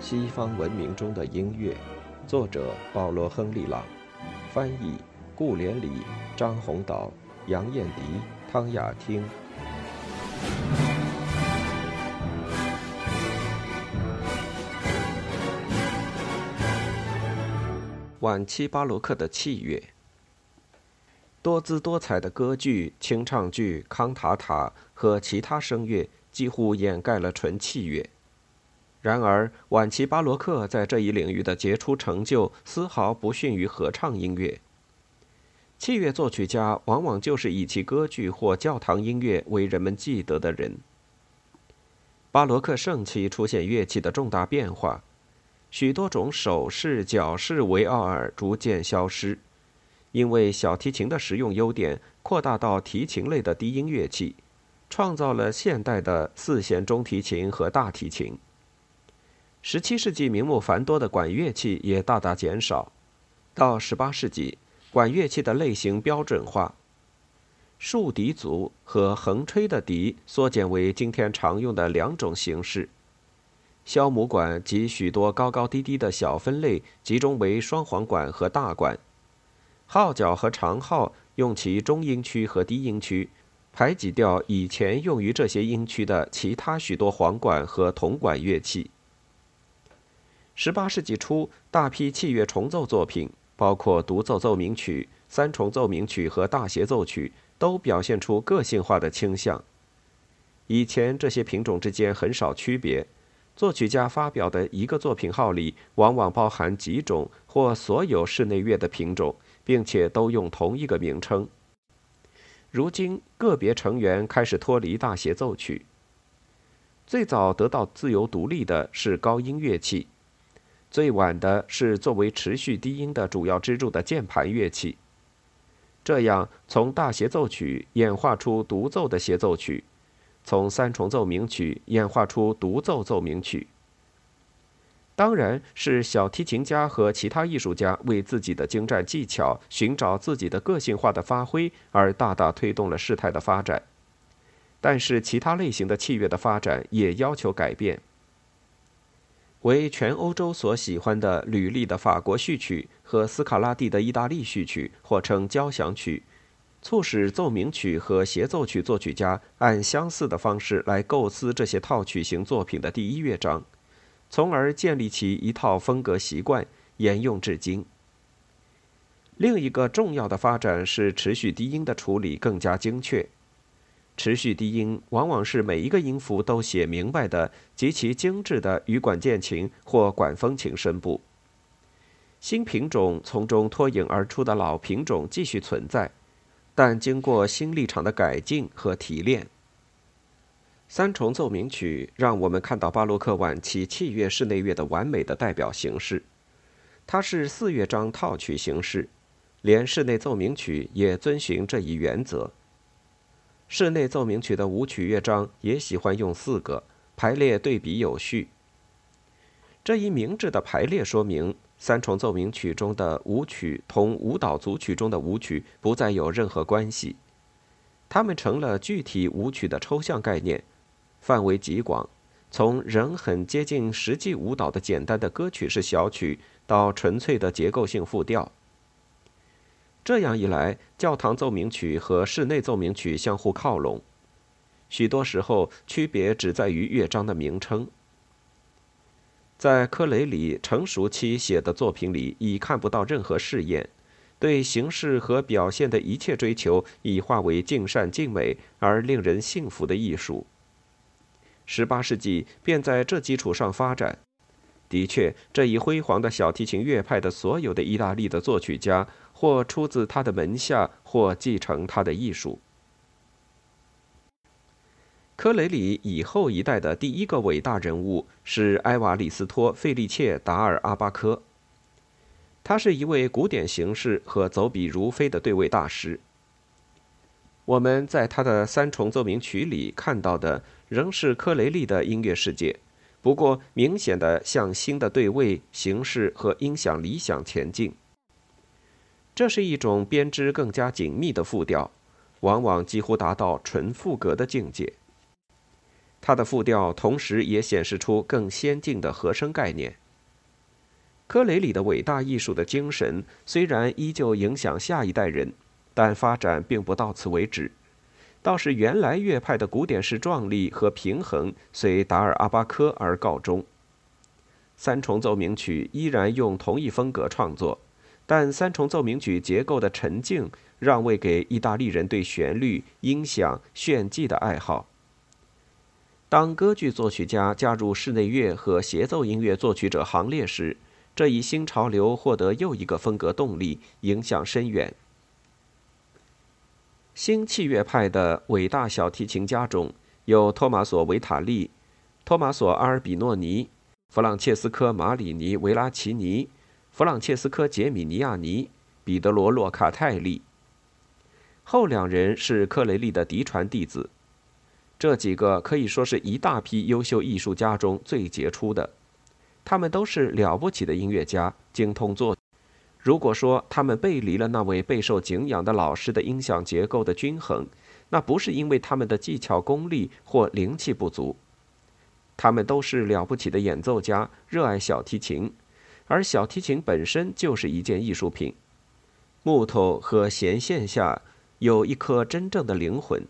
西方文明中的音乐，作者保罗·亨利·朗，翻译顾连理、张宏岛、杨艳迪、汤雅汀。晚期巴洛克的器乐，多姿多彩的歌剧、清唱剧、康塔塔和其他声乐几乎掩盖了纯器乐。然而，晚期巴洛克在这一领域的杰出成就丝毫不逊于合唱音乐。器乐作曲家往往就是以其歌剧或教堂音乐为人们记得的人。巴洛克盛期出现乐器的重大变化。许多种手势、脚式维奥尔逐渐消失，因为小提琴的实用优点扩大到提琴类的低音乐器，创造了现代的四弦中提琴和大提琴。十七世纪名目繁多的管乐器也大大减少，到十八世纪，管乐器的类型标准化，竖笛组和横吹的笛缩减为今天常用的两种形式。箫母管及许多高高低低的小分类集中为双簧管和大管，号角和长号用其中音区和低音区，排挤掉以前用于这些音区的其他许多簧管和铜管乐器。十八世纪初，大批器乐重奏作品，包括独奏奏鸣曲、三重奏鸣曲和大协奏曲，都表现出个性化的倾向。以前这些品种之间很少区别。作曲家发表的一个作品号里，往往包含几种或所有室内乐的品种，并且都用同一个名称。如今，个别成员开始脱离大协奏曲。最早得到自由独立的是高音乐器，最晚的是作为持续低音的主要支柱的键盘乐器。这样，从大协奏曲演化出独奏的协奏曲。从三重奏鸣曲演化出独奏奏鸣曲，当然是小提琴家和其他艺术家为自己的精湛技巧寻找自己的个性化的发挥而大大推动了事态的发展。但是，其他类型的器乐的发展也要求改变。为全欧洲所喜欢的吕利的法国序曲和斯卡拉蒂的意大利序曲，或称交响曲。促使奏鸣曲和协奏曲作曲家按相似的方式来构思这些套曲型作品的第一乐章，从而建立起一套风格习惯，沿用至今。另一个重要的发展是持续低音的处理更加精确。持续低音往往是每一个音符都写明白的极其精致的羽管键琴或管风琴声部。新品种从中脱颖而出的老品种继续存在。但经过新立场的改进和提炼，三重奏鸣曲让我们看到巴洛克晚期器乐室内乐的完美的代表形式。它是四乐章套曲形式，连室内奏鸣曲也遵循这一原则。室内奏鸣曲的舞曲乐章也喜欢用四个排列对比有序。这一明智的排列说明。三重奏鸣曲中的舞曲同舞蹈组曲中的舞曲不再有任何关系，它们成了具体舞曲的抽象概念，范围极广，从仍很接近实际舞蹈的简单的歌曲式小曲到纯粹的结构性复调。这样一来，教堂奏鸣曲和室内奏鸣曲相互靠拢，许多时候区别只在于乐章的名称。在科雷里成熟期写的作品里，已看不到任何试验，对形式和表现的一切追求已化为尽善尽美而令人信服的艺术。十八世纪便在这基础上发展。的确，这一辉煌的小提琴乐派的所有的意大利的作曲家，或出自他的门下，或继承他的艺术。科雷里以后一代的第一个伟大人物是埃瓦里斯托·费利切·达尔阿巴科。他是一位古典形式和走笔如飞的对位大师。我们在他的三重奏鸣曲里看到的仍是科雷利的音乐世界，不过明显的向新的对位形式和音响理想前进。这是一种编织更加紧密的复调，往往几乎达到纯赋格的境界。它的复调同时也显示出更先进的和声概念。科雷里的伟大艺术的精神虽然依旧影响下一代人，但发展并不到此为止。倒是原来乐派的古典式壮丽和平衡随达尔阿巴科而告终。三重奏鸣曲依然用同一风格创作，但三重奏鸣曲结构的沉静让位给意大利人对旋律、音响、炫技的爱好。当歌剧作曲家加入室内乐和协奏音乐作曲者行列时，这一新潮流获得又一个风格动力，影响深远。新器乐派的伟大小提琴家中有托马索·维塔利、托马索·阿尔比诺尼、弗朗切斯科·马里尼·维拉奇尼、弗朗切斯科·杰米尼亚尼、彼得罗·洛卡泰利。后两人是克雷利的嫡传弟子。这几个可以说是一大批优秀艺术家中最杰出的，他们都是了不起的音乐家，精通作。如果说他们背离了那位备受敬仰的老师的音响结构的均衡，那不是因为他们的技巧功力或灵气不足。他们都是了不起的演奏家，热爱小提琴，而小提琴本身就是一件艺术品。木头和弦线下有一颗真正的灵魂。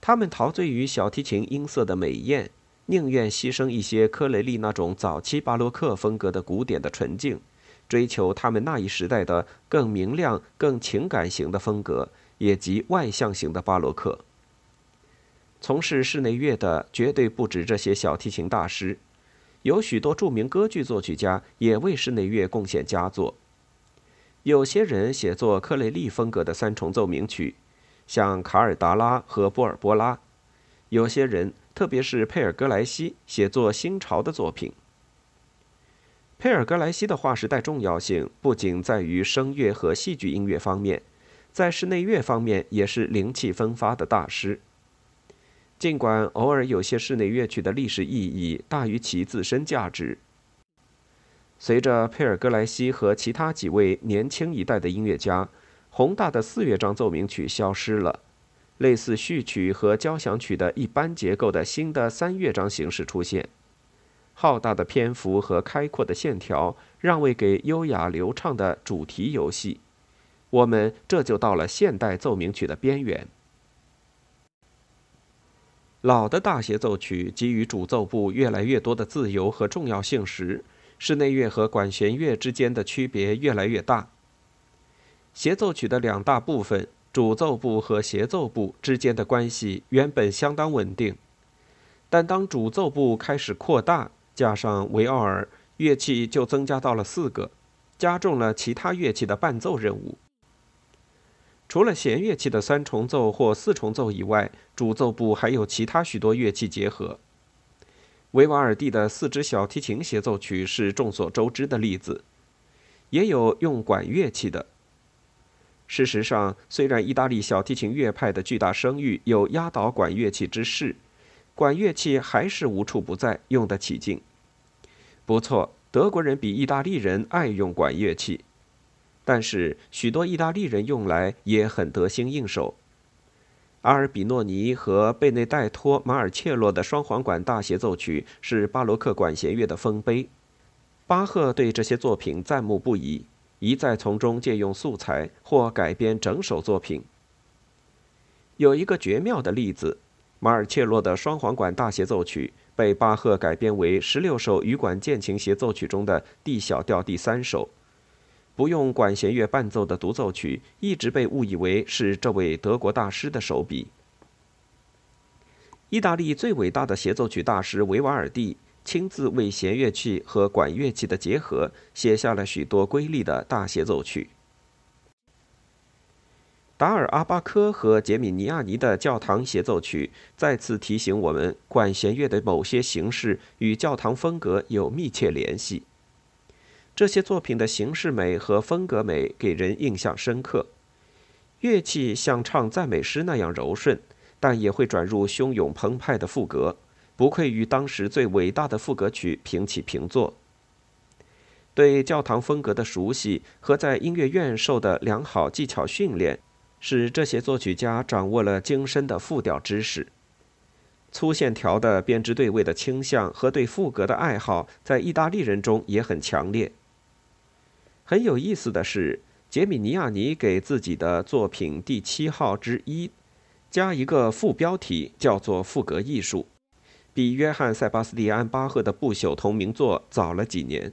他们陶醉于小提琴音色的美艳，宁愿牺牲一些科雷利那种早期巴洛克风格的古典的纯净。追求他们那一时代的更明亮、更情感型的风格，也即外向型的巴洛克。从事室内乐的绝对不止这些小提琴大师，有许多著名歌剧作曲家也为室内乐贡献佳作。有些人写作克雷利风格的三重奏鸣曲，像卡尔达拉和波尔波拉；有些人，特别是佩尔格莱西，写作新潮的作品。佩尔格莱西的划时代重要性不仅在于声乐和戏剧音乐方面，在室内乐方面也是灵气风发的大师。尽管偶尔有些室内乐曲的历史意义大于其自身价值，随着佩尔格莱西和其他几位年轻一代的音乐家，宏大的四乐章奏鸣曲消失了，类似序曲和交响曲的一般结构的新的三乐章形式出现。浩大的篇幅和开阔的线条让位给优雅流畅的主题游戏，我们这就到了现代奏鸣曲的边缘。老的大协奏曲给予主奏部越来越多的自由和重要性时，室内乐和管弦乐之间的区别越来越大。协奏曲的两大部分——主奏部和协奏部之间的关系原本相当稳定，但当主奏部开始扩大，加上维奥尔，乐器就增加到了四个，加重了其他乐器的伴奏任务。除了弦乐器的三重奏或四重奏以外，主奏部还有其他许多乐器结合。维瓦尔第的四支小提琴协奏曲是众所周知的例子，也有用管乐器的。事实上，虽然意大利小提琴乐派的巨大声誉有压倒管乐器之势。管乐器还是无处不在，用得起劲。不错，德国人比意大利人爱用管乐器，但是许多意大利人用来也很得心应手。阿尔比诺尼和贝内代托·马尔切洛的双簧管大协奏曲是巴洛克管弦乐的丰碑。巴赫对这些作品赞慕不已，一再从中借用素材或改编整首作品。有一个绝妙的例子。马尔切洛的双簧管大协奏曲被巴赫改编为十六首羽管键琴协奏曲中的 D 小调第三首。不用管弦乐伴奏的独奏曲一直被误以为是这位德国大师的手笔。意大利最伟大的协奏曲大师维瓦尔第亲自为弦乐器和管乐器的结合写下了许多瑰丽的大协奏曲。达尔阿巴科和杰米尼亚尼的教堂协奏曲再次提醒我们，管弦乐的某些形式与教堂风格有密切联系。这些作品的形式美和风格美给人印象深刻。乐器像唱赞美诗那样柔顺，但也会转入汹涌澎湃的副歌，不愧与当时最伟大的副歌曲平起平坐。对教堂风格的熟悉和在音乐院受的良好技巧训练。使这些作曲家掌握了精深的复调知识。粗线条的编织对位的倾向和对赋格的爱好，在意大利人中也很强烈。很有意思的是，杰米尼亚尼给自己的作品第七号之一加一个副标题，叫做“赋格艺术”，比约翰·塞巴斯蒂安·巴赫的不朽同名作早了几年。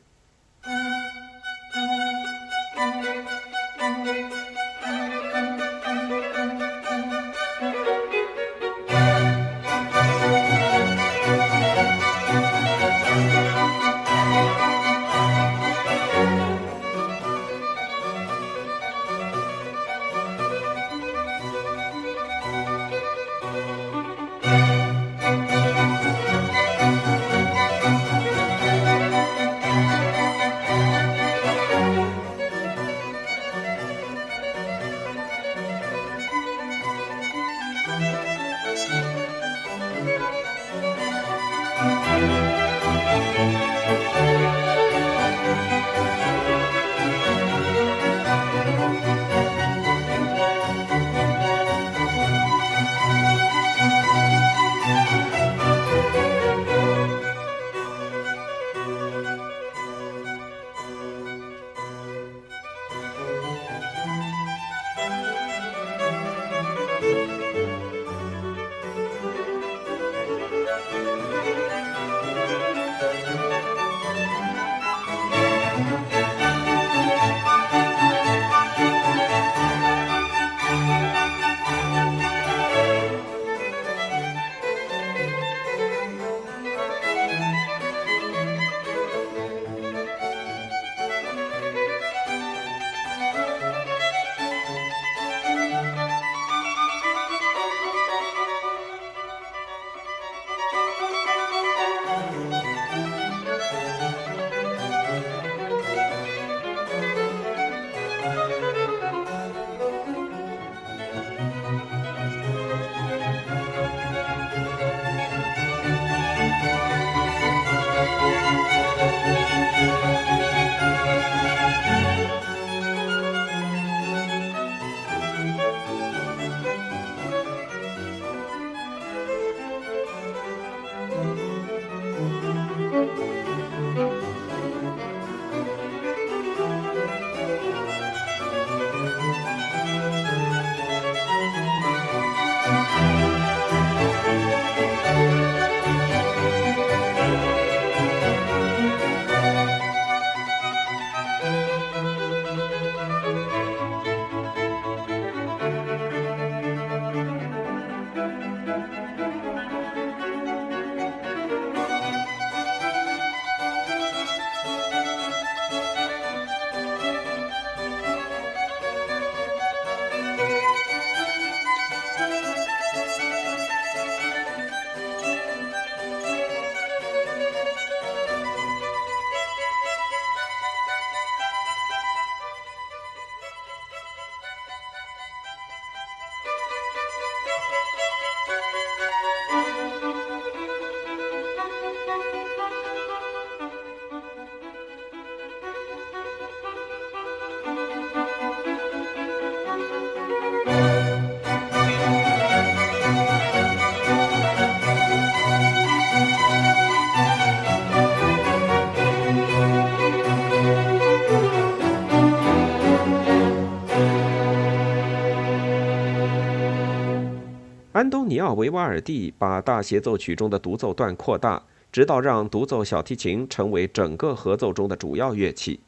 尼奥·维瓦尔第把大协奏曲中的独奏段扩大，直到让独奏小提琴成为整个合奏中的主要乐器。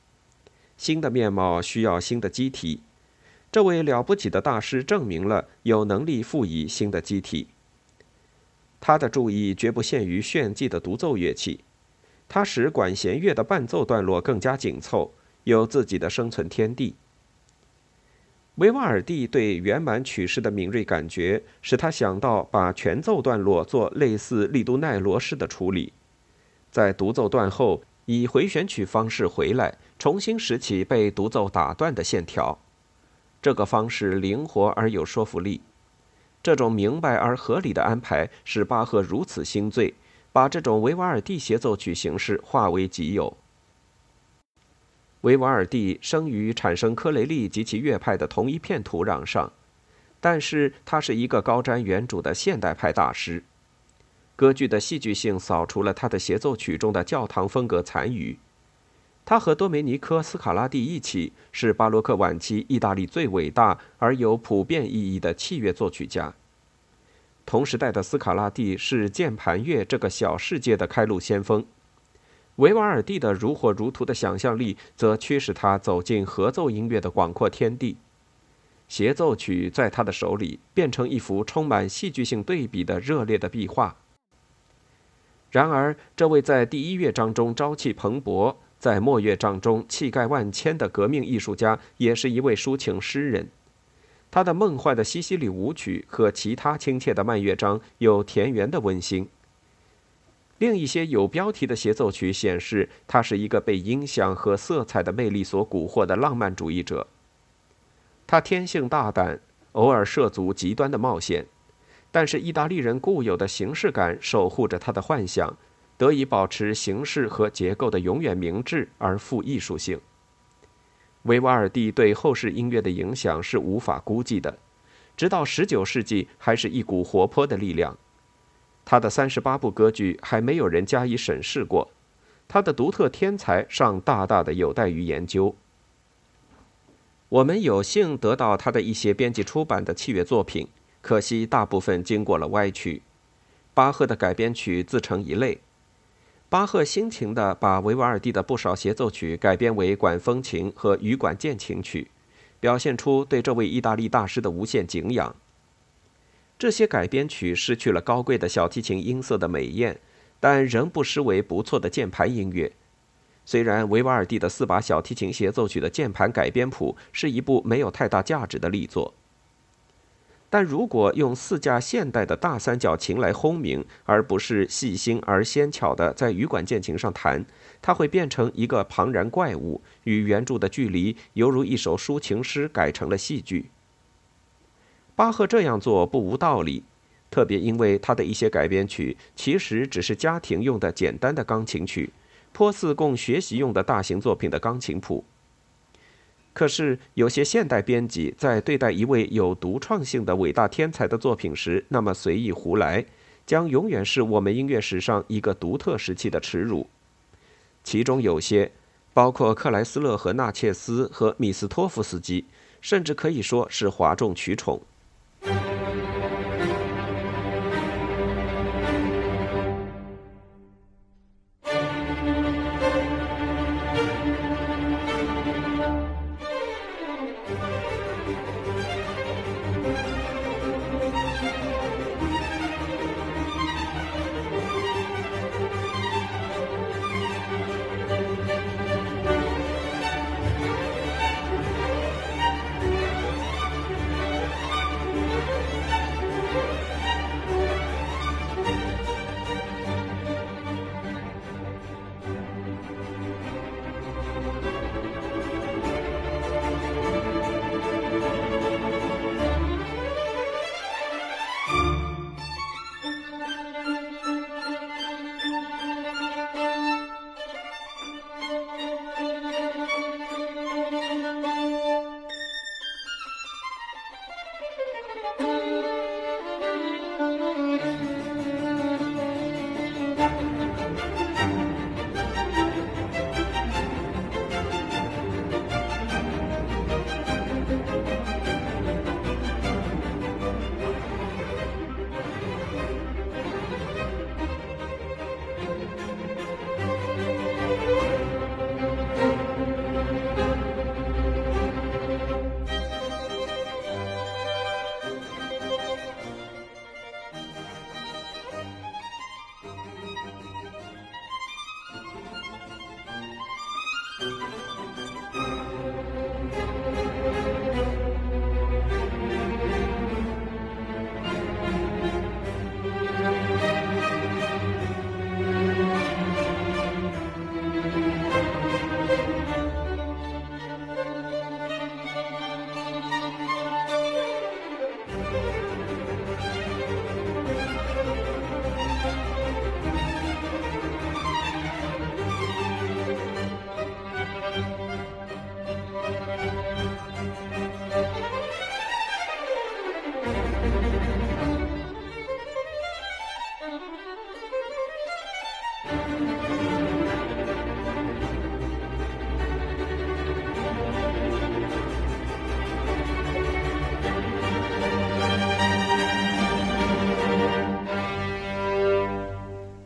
新的面貌需要新的机体。这位了不起的大师证明了有能力赋予新的机体。他的注意绝不限于炫技的独奏乐器，他使管弦乐的伴奏段落更加紧凑，有自己的生存天地。维瓦尔第对圆满曲式的敏锐感觉，使他想到把全奏段落做类似利都奈罗式的处理，在独奏段后以回旋曲方式回来，重新拾起被独奏打断的线条。这个方式灵活而有说服力。这种明白而合理的安排使巴赫如此心醉，把这种维瓦尔第协奏曲形式化为己有。维瓦尔第生于产生科雷利及其乐派的同一片土壤上，但是他是一个高瞻远瞩的现代派大师。歌剧的戏剧性扫除了他的协奏曲中的教堂风格残余。他和多梅尼科·斯卡拉蒂一起是巴洛克晚期意大利最伟大而有普遍意义的器乐作曲家。同时代的斯卡拉蒂是键盘乐这个小世界的开路先锋，维瓦尔第的如火如荼的想象力则驱使他走进合奏音乐的广阔天地。协奏曲在他的手里变成一幅充满戏剧性对比的热烈的壁画。然而，这位在第一乐章中朝气蓬勃，在末乐章中气概万千的革命艺术家，也是一位抒情诗人。他的梦幻的西西里舞曲和其他亲切的慢乐章有田园的温馨。另一些有标题的协奏曲显示，他是一个被音响和色彩的魅力所蛊惑的浪漫主义者。他天性大胆，偶尔涉足极端的冒险，但是意大利人固有的形式感守护着他的幻想，得以保持形式和结构的永远明智而富艺术性。维瓦尔第对后世音乐的影响是无法估计的，直到19世纪还是一股活泼的力量。他的三十八部歌剧还没有人加以审视过，他的独特天才尚大大的有待于研究。我们有幸得到他的一些编辑出版的器乐作品，可惜大部分经过了歪曲。巴赫的改编曲自成一类。巴赫辛勤地把维瓦尔第的不少协奏曲改编为管风琴和羽管键琴曲，表现出对这位意大利大师的无限敬仰。这些改编曲失去了高贵的小提琴音色的美艳，但仍不失为不错的键盘音乐。虽然维瓦尔第的四把小提琴协奏曲的键盘改编谱是一部没有太大价值的力作，但如果用四架现代的大三角琴来轰鸣，而不是细心而纤巧的在羽管键琴上弹，它会变成一个庞然怪物，与原著的距离犹如一首抒情诗改成了戏剧。巴赫这样做不无道理，特别因为他的一些改编曲其实只是家庭用的简单的钢琴曲。颇似供学习用的大型作品的钢琴谱。可是，有些现代编辑在对待一位有独创性的伟大天才的作品时，那么随意胡来，将永远是我们音乐史上一个独特时期的耻辱。其中有些，包括克莱斯勒和纳切斯和米斯托夫斯基，甚至可以说是哗众取宠。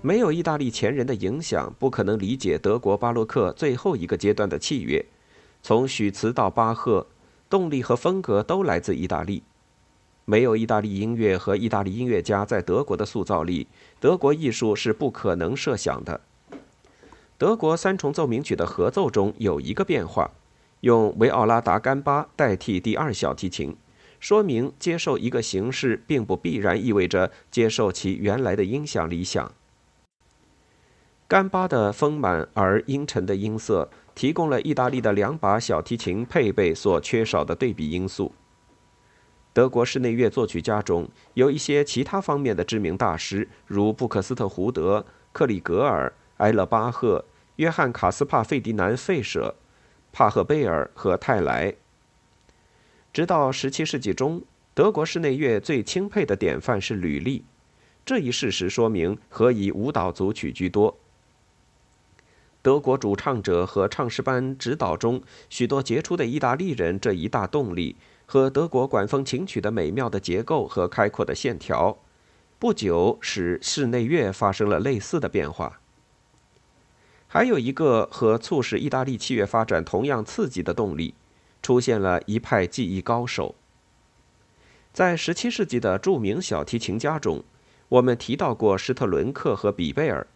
没有意大利前人的影响，不可能理解德国巴洛克最后一个阶段的器乐。从许茨到巴赫，动力和风格都来自意大利。没有意大利音乐和意大利音乐家在德国的塑造力，德国艺术是不可能设想的。德国三重奏鸣曲的合奏中有一个变化，用维奥拉达干巴代替第二小提琴，说明接受一个形式并不必然意味着接受其原来的音响理想。甘巴的丰满而阴沉的音色，提供了意大利的两把小提琴配备所缺少的对比因素。德国室内乐作曲家中有一些其他方面的知名大师，如布克斯特胡德、克里格尔、埃勒巴赫、约翰卡斯帕费迪南费舍、帕赫贝尔和泰莱。直到17世纪中，德国室内乐最钦佩的典范是吕利。这一事实说明何以舞蹈组曲居多。德国主唱者和唱诗班指导中许多杰出的意大利人这一大动力。和德国管风琴曲的美妙的结构和开阔的线条，不久使室内乐发生了类似的变化。还有一个和促使意大利器乐发展同样刺激的动力，出现了一派技艺高手。在17世纪的著名小提琴家中，我们提到过施特伦克和比贝尔，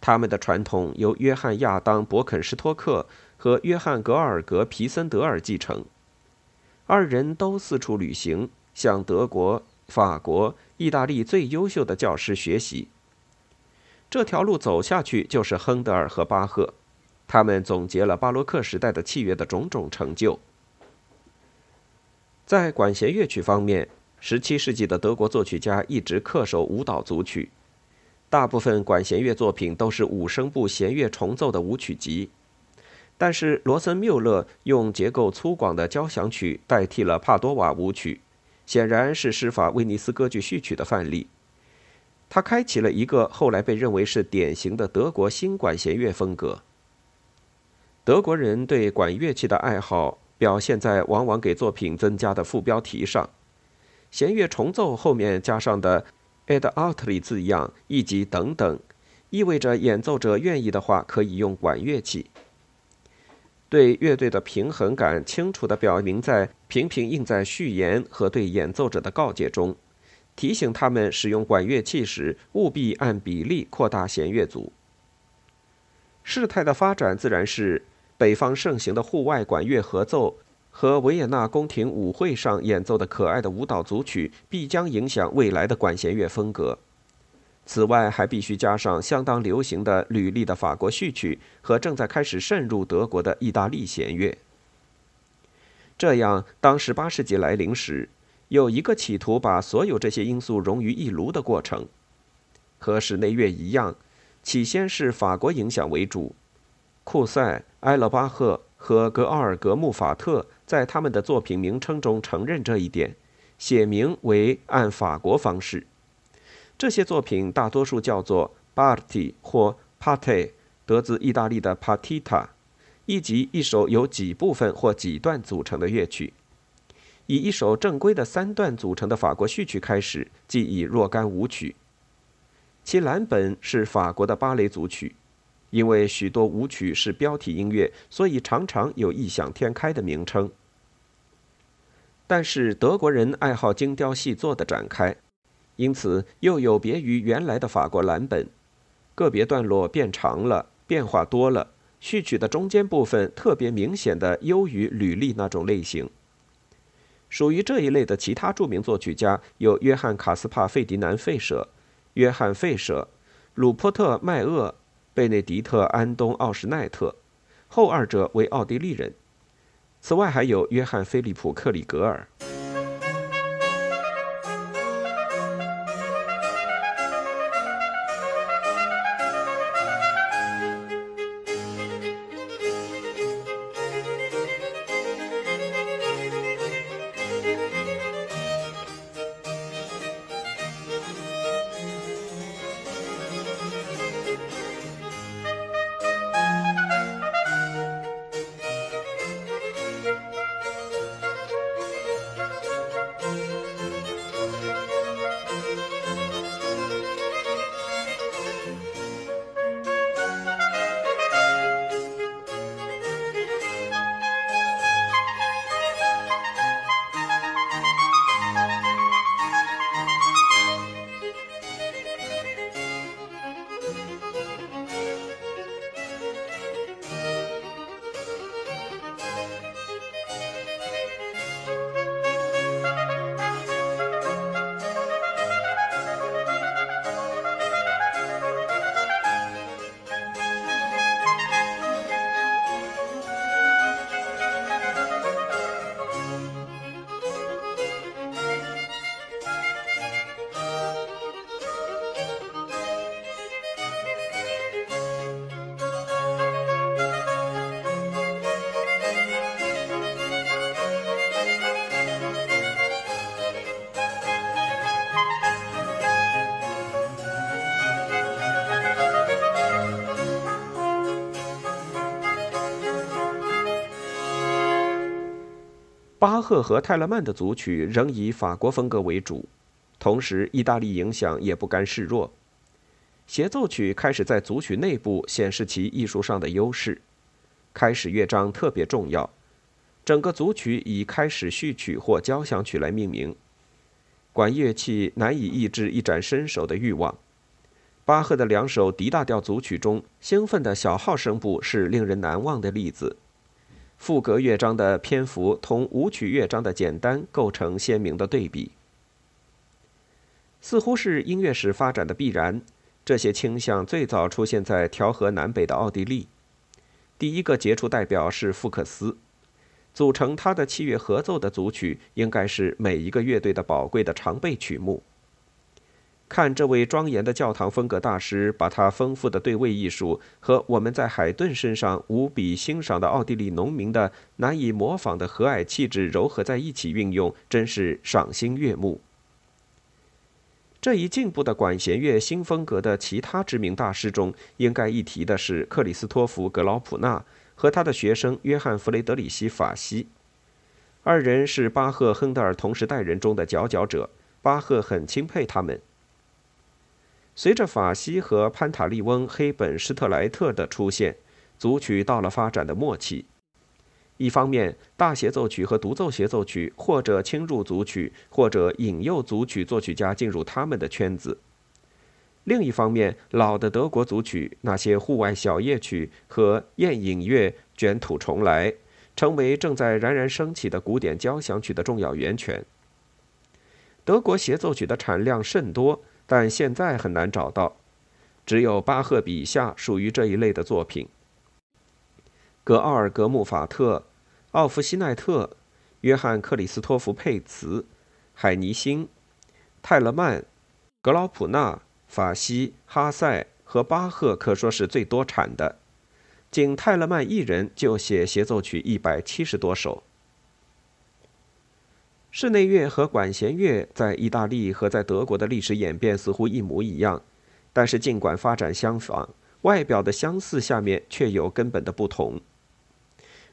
他们的传统由约翰亚当伯肯施托克和约翰格尔格皮森德尔继承。二人都四处旅行，向德国、法国、意大利最优秀的教师学习。这条路走下去就是亨德尔和巴赫，他们总结了巴洛克时代的器乐的种种成就。在管弦乐曲方面，17世纪的德国作曲家一直恪守舞蹈组曲，大部分管弦乐作品都是五声部弦乐重奏的舞曲集。但是罗森缪勒用结构粗犷的交响曲代替了帕多瓦舞曲，显然是施法威尼斯歌剧序曲的范例。他开启了一个后来被认为是典型的德国新管弦乐风格。德国人对管乐器的爱好表现在往往给作品增加的副标题上，弦乐重奏后面加上的 “ad altri” 字样以及等等，意味着演奏者愿意的话可以用管乐器。对乐队的平衡感清楚地表明在频频印在序言和对演奏者的告诫中，提醒他们使用管乐器时务必按比例扩大弦乐组。事态的发展自然是北方盛行的户外管乐合奏和维也纳宫廷舞会上演奏的可爱的舞蹈组曲必将影响未来的管弦乐风格。此外，还必须加上相当流行的吕利的法国序曲和正在开始渗入德国的意大利弦乐。这样，当18世纪来临时，有一个企图把所有这些因素融于一炉的过程。和室内乐一样，起先是法国影响为主，库塞、埃勒巴赫和格奥尔格穆法特在他们的作品名称中承认这一点，写明为按法国方式。这些作品大多数叫做 Barti 或 Parte，得自意大利的 Partita，以及一首由几部分或几段组成的乐曲。以一首正规的三段组成的法国序曲开始，即以若干舞曲。其蓝本是法国的芭蕾组曲，因为许多舞曲是标题音乐，所以常常有异想天开的名称。但是德国人爱好精雕细作的展开。因此，又有别于原来的法国蓝本，个别段落变长了，变化多了。序曲的中间部分特别明显的优于履历那种类型。属于这一类的其他著名作曲家有约翰·卡斯帕·费迪南·费舍、约翰·费舍、鲁珀特·麦厄、贝内迪特·安东·奥什奈特，后二者为奥地利人。此外，还有约翰·菲利普·克里格尔。巴赫和泰勒曼的组曲仍以法国风格为主，同时意大利影响也不甘示弱。协奏曲开始在组曲内部显示其艺术上的优势，开始乐章特别重要，整个组曲以开始序曲或交响曲来命名。管乐器难以抑制一展身手的欲望。巴赫的两首 D 大调组曲中，兴奋的小号声部是令人难忘的例子。赋格乐章的篇幅同舞曲乐章的简单构成鲜明的对比，似乎是音乐史发展的必然。这些倾向最早出现在调和南北的奥地利，第一个杰出代表是福克斯。组成他的器乐合奏的组曲，应该是每一个乐队的宝贵的常备曲目。看这位庄严的教堂风格大师，把他丰富的对位艺术和我们在海顿身上无比欣赏的奥地利农民的难以模仿的和蔼气质糅合在一起运用，真是赏心悦目。这一进步的管弦乐新风格的其他知名大师中，应该一提的是克里斯托弗·格劳普纳和他的学生约翰·弗雷德里希·法西。二人是巴赫、亨德尔同时代人中的佼佼者，巴赫很钦佩他们。随着法西和潘塔利翁·黑本施特莱特的出现，组曲到了发展的末期。一方面，大协奏曲和独奏协奏曲或者侵入组曲，或者引诱组曲作曲家进入他们的圈子；另一方面，老的德国组曲，那些户外小夜曲和宴饮乐卷土重来，成为正在冉冉升起的古典交响曲的重要源泉。德国协奏曲的产量甚多。但现在很难找到，只有巴赫笔下属于这一类的作品。格奥尔格·穆法特、奥夫西奈特、约翰·克里斯托弗·佩茨、海尼辛、泰勒曼、格劳普纳、法西、哈塞和巴赫可说是最多产的，仅泰勒曼一人就写协奏曲一百七十多首。室内乐和管弦乐在意大利和在德国的历史演变似乎一模一样，但是尽管发展相仿，外表的相似下面却有根本的不同。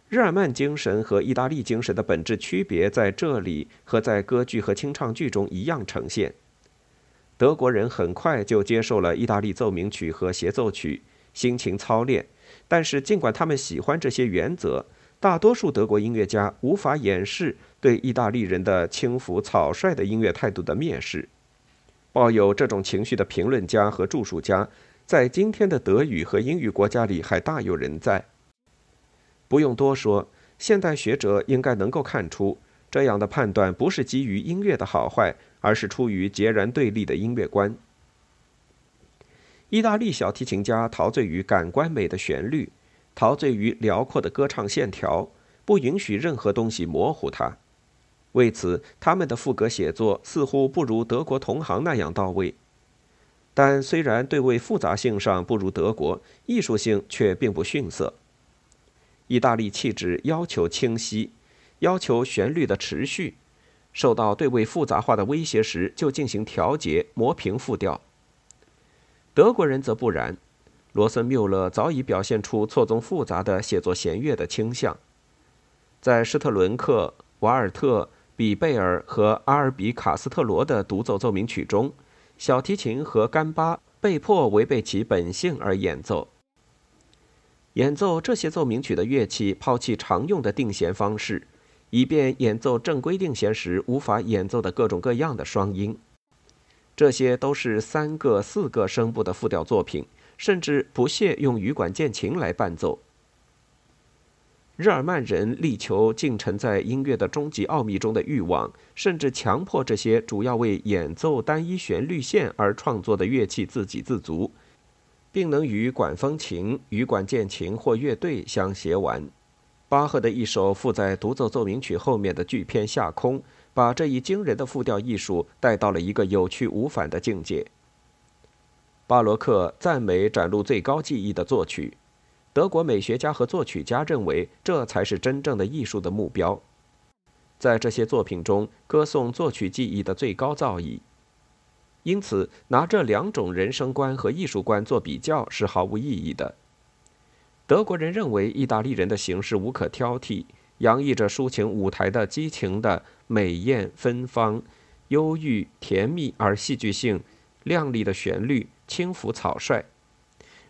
日耳曼精神和意大利精神的本质区别在这里和在歌剧和清唱剧中一样呈现。德国人很快就接受了意大利奏鸣曲和协奏曲，辛勤操练，但是尽管他们喜欢这些原则。大多数德国音乐家无法掩饰对意大利人的轻浮草率的音乐态度的蔑视。抱有这种情绪的评论家和著述家，在今天的德语和英语国家里还大有人在。不用多说，现代学者应该能够看出，这样的判断不是基于音乐的好坏，而是出于截然对立的音乐观。意大利小提琴家陶醉于感官美的旋律。陶醉于辽阔的歌唱线条，不允许任何东西模糊它。为此，他们的赋歌写作似乎不如德国同行那样到位。但虽然对位复杂性上不如德国，艺术性却并不逊色。意大利气质要求清晰，要求旋律的持续，受到对位复杂化的威胁时就进行调节，磨平复调。德国人则不然。罗森缪勒早已表现出错综复杂的写作弦乐的倾向，在施特伦克、瓦尔特、比贝尔和阿尔比卡斯特罗的独奏奏鸣曲中，小提琴和干巴被迫违背其本性而演奏。演奏这些奏鸣曲的乐器抛弃常用的定弦方式，以便演奏正规定弦时无法演奏的各种各样的双音。这些都是三个、四个声部的复调作品。甚至不屑用羽管键琴来伴奏。日耳曼人力求浸沉在音乐的终极奥秘中的欲望，甚至强迫这些主要为演奏单一旋律线而创作的乐器自给自足，并能与管风琴、羽管键琴或乐队相协完。巴赫的一首附在独奏奏鸣曲后面的巨篇《下空》，把这一惊人的复调艺术带到了一个有去无返的境界。巴洛克赞美展露最高技艺的作曲，德国美学家和作曲家认为这才是真正的艺术的目标。在这些作品中，歌颂作曲技艺的最高造诣。因此，拿这两种人生观和艺术观做比较是毫无意义的。德国人认为意大利人的形式无可挑剔，洋溢着抒情舞台的激情的美艳芬芳、忧郁甜蜜而戏剧性、亮丽的旋律、轻浮草率。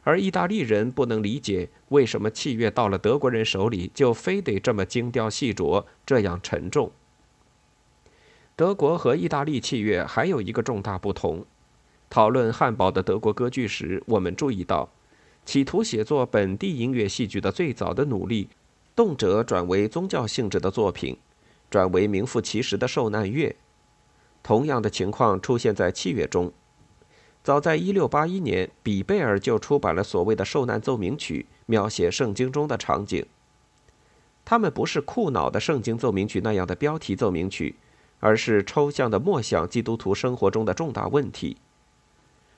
而意大利人不能理解为什么器乐到了德国人手里就非得这么精雕细琢、这样沉重。德国和意大利器乐还有一个重大不同：讨论汉堡的德国歌剧时，我们注意到，企图写作本地音乐戏剧的最早的努力，动辄转为宗教性质的作品，转为名副其实的受难乐。同样的情况出现在器乐中。早在1681年，比贝尔就出版了所谓的受难奏鸣曲，描写圣经中的场景。他们不是酷脑的圣经奏鸣曲那样的标题奏鸣曲，而是抽象的默想基督徒生活中的重大问题。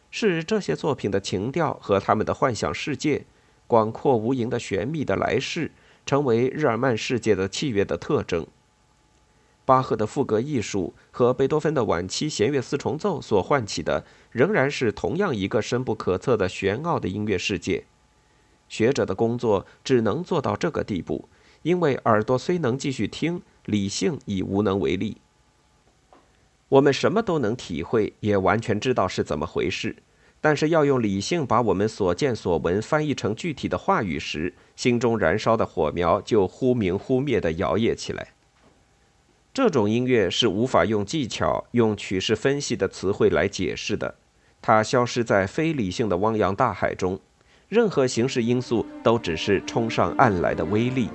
是这些作品的情调和他们的幻想世界，广阔无垠的玄秘的来世，成为日耳曼世界的器乐的特征。巴赫的赋格艺术和贝多芬的晚期弦乐四重奏所唤起的，仍然是同样一个深不可测的玄奥的音乐世界。学者的工作只能做到这个地步，因为耳朵虽能继续听，理性已无能为力。我们什么都能体会，也完全知道是怎么回事，但是要用理性把我们所见所闻翻译成具体的话语时，心中燃烧的火苗就忽明忽灭地摇曳起来。这种音乐是无法用技巧、用曲式分析的词汇来解释的，它消失在非理性的汪洋大海中，任何形式因素都只是冲上岸来的微粒。